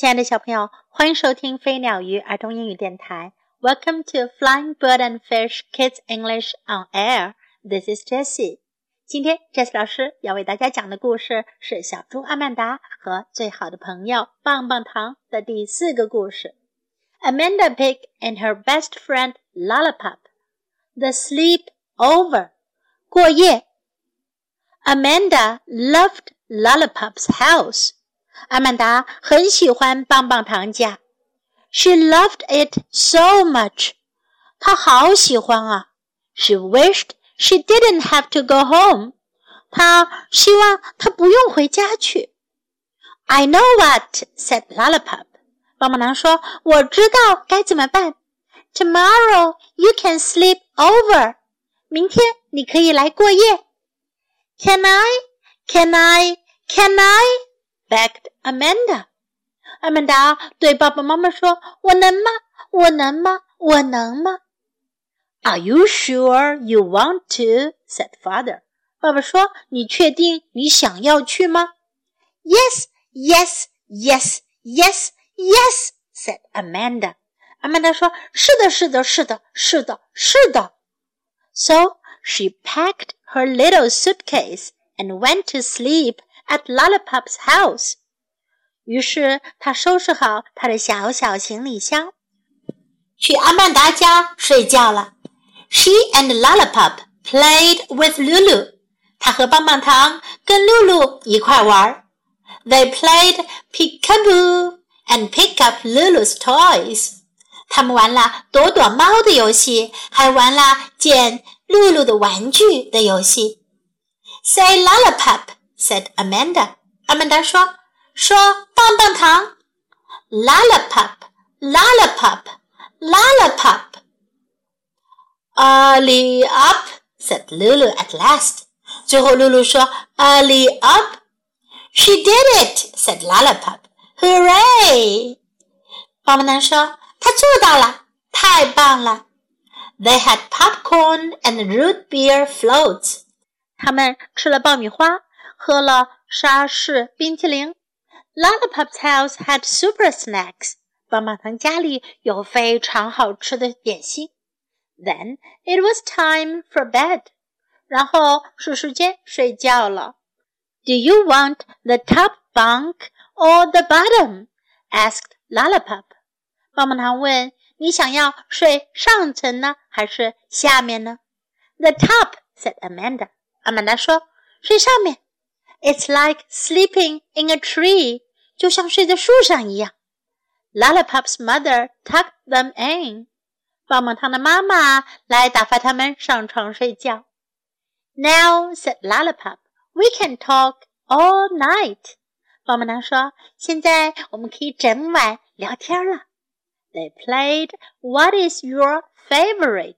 亲爱的小朋友，欢迎收听飞鸟鱼儿童英语电台。Welcome to Flying Bird and Fish Kids English on Air. This is Jessie. 今天 Jessie 老师要为大家讲的故事是小猪阿曼达和最好的朋友棒棒糖的第四个故事。Amanda Pig and her best friend Lollipop. The sleep over. 过夜。Amanda loved Lollipop's house. 阿曼达很喜欢棒棒糖家，She loved it so much，她好喜欢啊。She wished she didn't have to go home，她希望她不用回家去。I know what，said Lollipop。棒棒糖说：“我知道该怎么办。Tomorrow you can sleep over，明天你可以来过夜。Can I？Can I？Can I？” begged Amanda. 阿曼达对爸爸妈妈说：“我能吗？我能吗？我能吗？”Are you sure you want to? said father. 爸爸说：“你确定你想要去吗？”Yes, yes, yes, yes, yes, said Amanda. 阿曼达说：“是的，是的，是的，是的，是的。” So she packed her little suitcase and went to sleep at Lollipop's house。于是他收拾好他的小小行李箱，去阿曼达家睡觉了。She and Lollipop played with Lulu。他和棒棒糖跟露露一块玩。They played peekaboo and pick up Lulu's toys。他们玩了躲躲猫的游戏，还玩了捡露露的玩具的游戏。Say Lollipop。 said Amanda. Amanda 说：“说棒棒糖，lollipop, lollipop, lollipop. Early up, said Lulu at last. 最后露露说：“Early up." She did it, said Lollipop. Hooray! 棒棒糖说：“她做到了，太棒了。” They had popcorn and root beer floats. 他们吃了爆米花 喝了沙士冰淇淋。Lollipop's house had super snacks。棒棒糖家里有非常好吃的点心。Then it was time for bed。然后是时间睡觉了。Do you want the top bunk or the bottom? asked Lollipop。棒棒糖问：“你想要睡上层呢，还是下面呢？”The top said Amanda。阿曼达说：“睡上面。” ” It's like sleeping in a tree，就像睡在树上一样。Lollipop's mother tucked them in，棒棒糖的妈妈来打发他们上床睡觉。Now said Lollipop, we can talk all night。棒棒糖说：“现在我们可以整晚聊天了。” They played What is your favorite？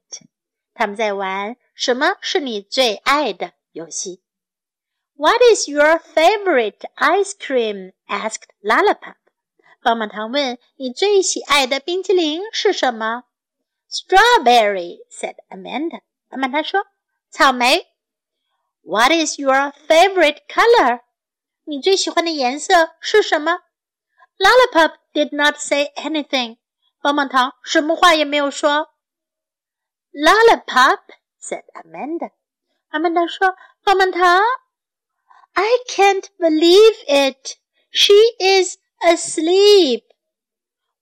他们在玩什么是你最爱的游戏。 what is your favorite ice cream? asked Lollipop. 棒棒糖问：“你最喜爱的冰淇淋是什么？”Strawberry said Amanda. 阿曼达说：“草莓。” What is your favorite color? 你最喜欢的颜色是什么？Lollipop did not say anything. 棒棒糖什么话也没有说。Lollipop said Amanda. 阿曼达说：“棒棒糖。” I can't believe it. She is asleep.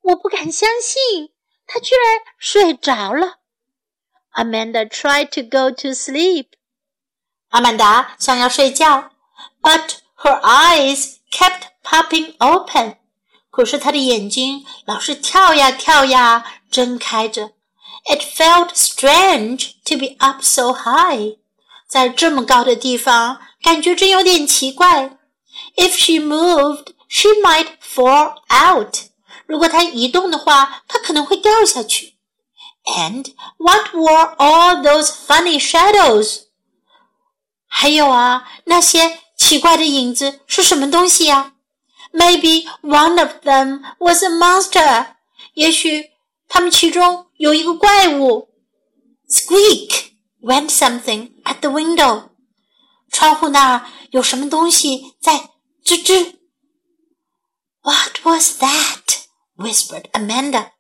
我不敢相信，她居然睡着了。Amanda tried to go to sleep. 阿曼达想要睡觉，but her eyes kept popping open. 可是她的眼睛老是跳呀跳呀，睁开着。It felt strange to be up so high. 在这么高的地方， 感觉真有点奇怪。If she moved, she might fall out. 如果她移动的话，她可能会掉下去。And what were all those funny shadows? 还有啊，那些奇怪的影子是什么东西呀？Maybe one of them was a monster. 也许他们其中有一个怪物。Squeak! went something at the window. 窗户那儿有什么东西在吱吱。What was that? whispered Amanda.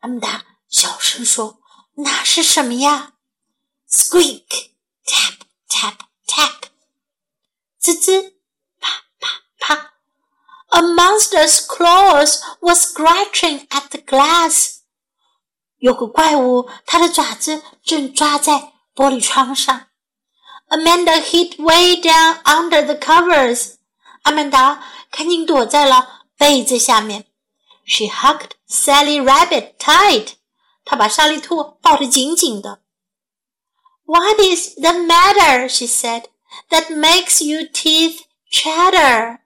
阿曼达小声说：“那是什么呀？”Squeak, tap, tap, tap. 吱吱，啪啪啪。A monster's claws was scratching at the glass. 有个怪物，它的爪子正抓在玻璃窗上。Amanda hid way down under the covers. 阿曼达赶紧躲在了被子下面。She hugged Sally Rabbit tight. 她把莎莉兔抱得紧紧的。What is the matter? She said. That makes you teeth chatter.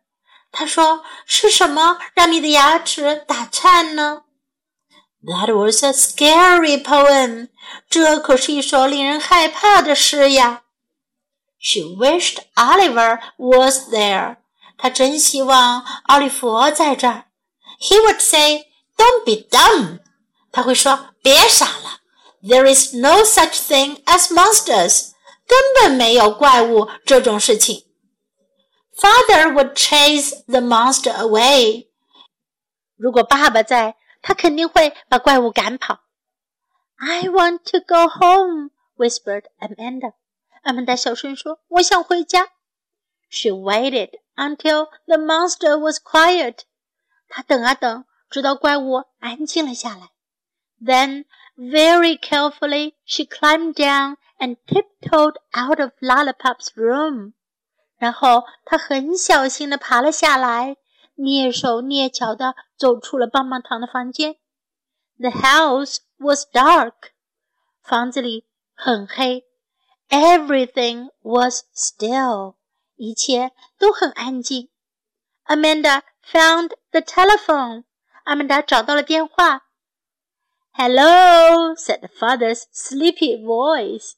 她说：“是什么让你的牙齿打颤呢？” That was a scary poem. 这可是一首令人害怕的诗呀。 She wished Oliver was there. 她真希望奥利弗在这儿。He would say, "Don't be dumb." 他会说：“别傻了。There is no such thing as monsters. 根本没有怪物这种事情。” Father would chase the monster away. 如果爸爸在，他肯定会把怪物赶跑。I want to go home, whispered Amanda. 阿曼达小声说：“我想回家。” She waited until the monster was quiet. 她等啊等，直到怪物安静了下来。Then, very carefully, she climbed down and tiptoed out of Lollipop's room. 然后她很小心地爬了下来，蹑手蹑脚地走出了棒棒糖的房间。The house was dark，房子里很黑。Everything was still，一切都很安静。Amanda found the telephone，阿曼达找到了电话。Hello, said the father's sleepy voice.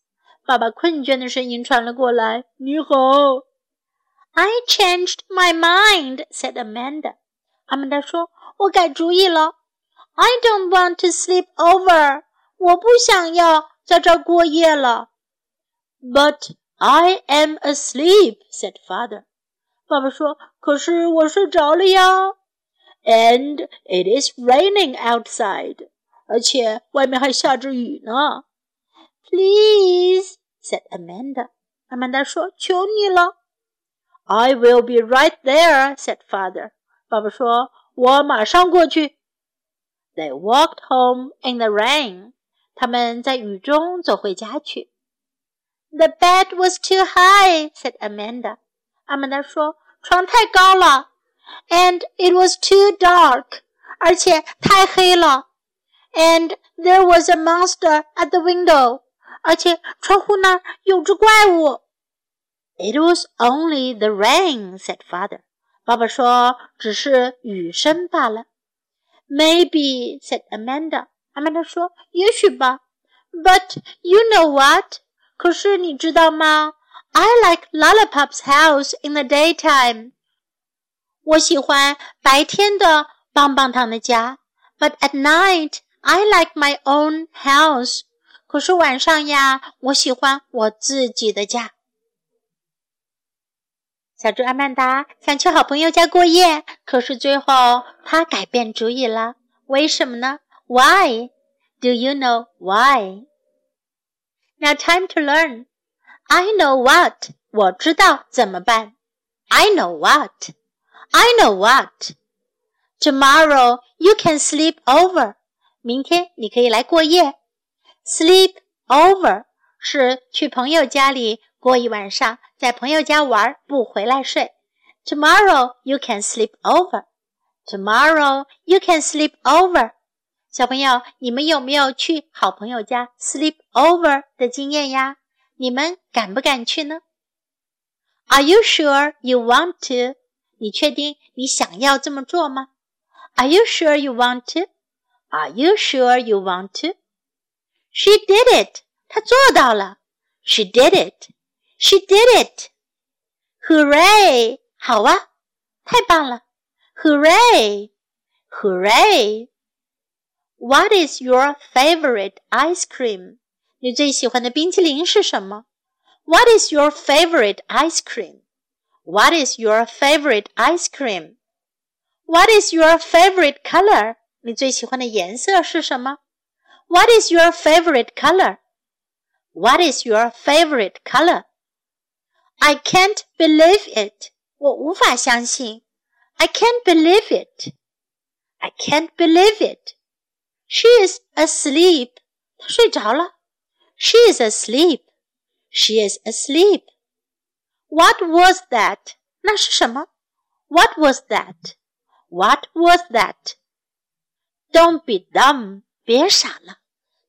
爸爸困倦的声音传了过来。你好。I changed my mind, said Amanda. 阿曼达说：“我改主意了。I don't want to sleep over. 我不想要在这儿过夜了。” ” But I am asleep, said father. 爸爸说：“可是我睡着了呀。” And it is raining outside. 而且外面还下着雨呢。Please, said Amanda. 阿曼达说：“求你了。” I will be right there, said father. 爸爸说：“我马上过去。” They walked home in the rain. 他们在雨中走回家去。 The bed was too high, said Amanda. 阿曼达说：“床太高了。” And it was too dark. 而且太黑了。And there was a monster at the window. 而且窗户那儿有只怪物。it was only the rain," said father. 爸爸说：“只是雨声罢了。” Maybe," said Amanda. 阿曼达说：“也许吧。” But you know what? 可是你知道吗？I like Lollipop's house in the daytime. 我喜欢白天的棒棒糖的家。But at night, I like my own house. 可是晚上呀，我喜欢我自己的家。小猪阿曼达想去好朋友家过夜，可是最后她改变主意了。为什么呢？Why? Do you know why? Now time to learn. I know what. 我知道怎么办。I know what. I know what. Tomorrow you can sleep over. 明天你可以来过夜。Sleep over 是去朋友家里过一晚上，在朋友家玩不回来睡。Tomorrow you can sleep over. Tomorrow you can sleep over. 小朋友，你们有没有去好朋友家 sleep over 的经验呀？你们敢不敢去呢？Are you sure you want to? 你确定你想要这么做吗？Are you sure you want to? Are you sure you want to? She did it. 她做到了。She did it. She did it! Hooray! 好啊，太棒了！Hooray，hooray！Hooray! What is your favorite ice cream? 你最喜欢的冰淇淋是什么？What is your favorite ice cream? What is your favorite ice cream? What is your favorite color? 你最喜欢的颜色是什么？What is your favorite color? What is your favorite color? I can't believe it. 我无法相信。I can't believe it. I can't believe it. She is asleep. 她睡着了。She is asleep. She is asleep. What was that? 那是什么？What was that? What was that? Don't be dumb. 别傻了。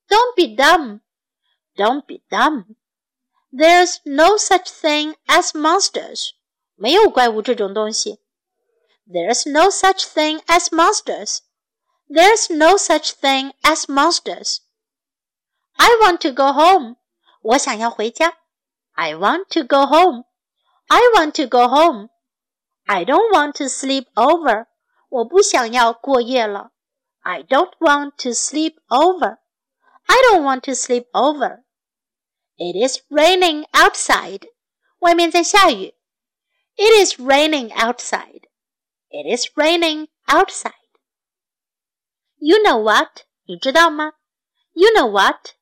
Don't be dumb. Don't be dumb. There's no such thing as monsters. 没有怪物这种东西。There's no such thing as monsters. There's no such thing as monsters. I want to go home. 我想要回家。I want to go home. I want to go home. I don't want to sleep over. 我不想要过夜了。I don't want to sleep over. I don't want to sleep over. It is raining outside. 外面在下雨。It is raining outside. It is raining outside. You know what? 你知道吗？You know what?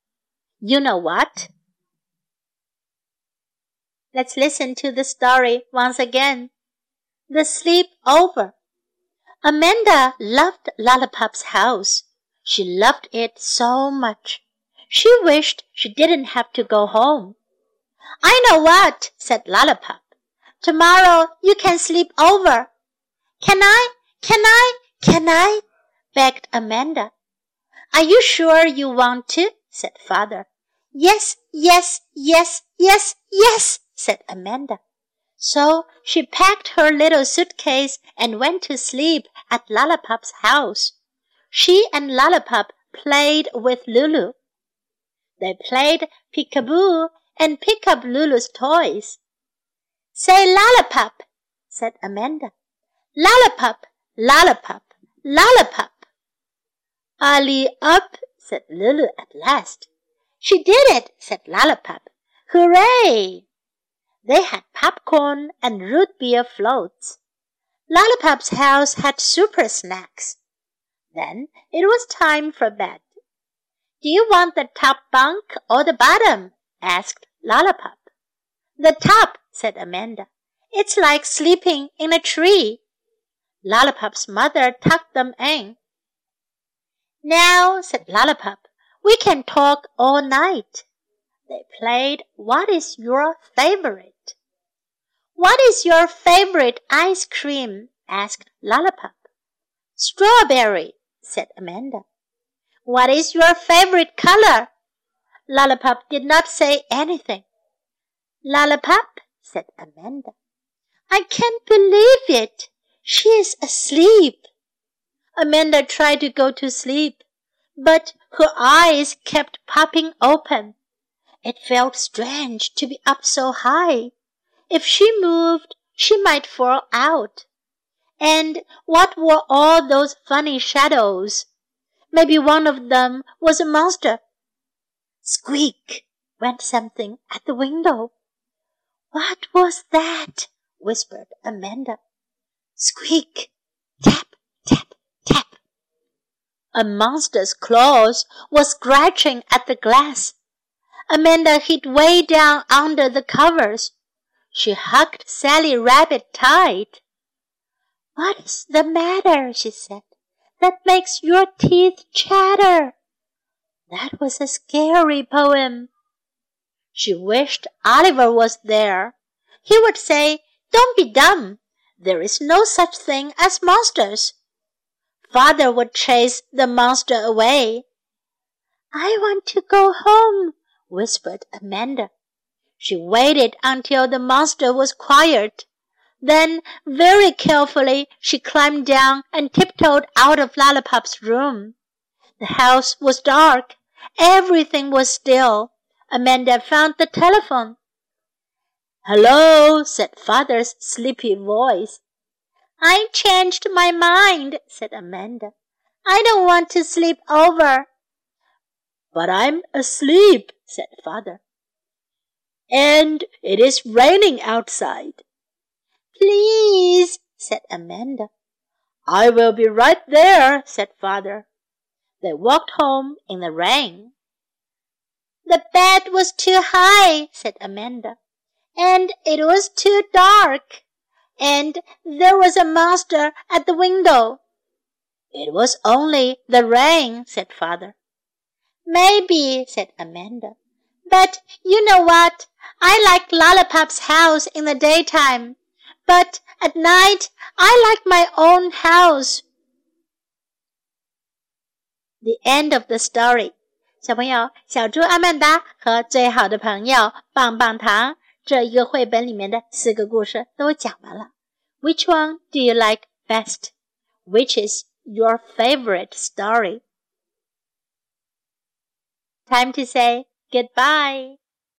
You know what? Let's listen to the story once again. The sleepover. Amanda loved Lollipop's house. She loved it so much. She wished she didn't have to go home. I know what, said Lollipop. Tomorrow you can sleep over. Can I? Can I? Can I? Begged Amanda. Are you sure you want to? said father. Yes, yes, yes, yes, yes, said Amanda. So she packed her little suitcase and went to sleep at Lollipop's house. She and Lollipop played with Lulu. They played peekaboo and pick up Lulu's toys. Say lollipop, said Amanda. Lollipop, lollipop, lollipop. Ali up, said Lulu at last. She did it, said Lollipop. Hooray! They had popcorn and root beer floats. Lollipop's house had super snacks. Then it was time for bed. Do you want the top bunk or the bottom? asked Lollipop. The top, said Amanda. It's like sleeping in a tree. Lollipop's mother tucked them in. Now, said Lollipop, we can talk all night. They played What is your favorite? What is your favorite ice cream? asked Lollipop. Strawberry, said Amanda. What is your favorite color? Lollipop did not say anything. Lollipop, said Amanda. I can't believe it. She is asleep. Amanda tried to go to sleep, but her eyes kept popping open. It felt strange to be up so high. If she moved, she might fall out. And what were all those funny shadows? Maybe one of them was a monster. Squeak went something at the window. What was that? whispered Amanda. Squeak, tap. A monster's claws were scratching at the glass. Amanda hid way down under the covers. She hugged Sally Rabbit tight. What is the matter? she said. That makes your teeth chatter. That was a scary poem. She wished Oliver was there. He would say, Don't be dumb. There is no such thing as monsters. Father would chase the monster away. I want to go home, whispered Amanda. She waited until the monster was quiet. Then, very carefully, she climbed down and tiptoed out of Lollipop's room. The house was dark. Everything was still. Amanda found the telephone. Hello, said father's sleepy voice. I changed my mind, said Amanda. I don't want to sleep over. But I'm asleep, said father. And it is raining outside. Please, said Amanda. I will be right there, said father. They walked home in the rain. The bed was too high, said Amanda, and it was too dark, and there was a monster at the window. It was only the rain, said father. Maybe, said Amanda. But you know what? I like Lollipop's house in the daytime, but at night I like my own house. The end of the story. 小朋友，小猪阿曼达和最好的朋友棒棒糖 这一个绘本里面的四个故事都讲完了。Which one do you like best? Which is your favorite story? Time to say goodbye.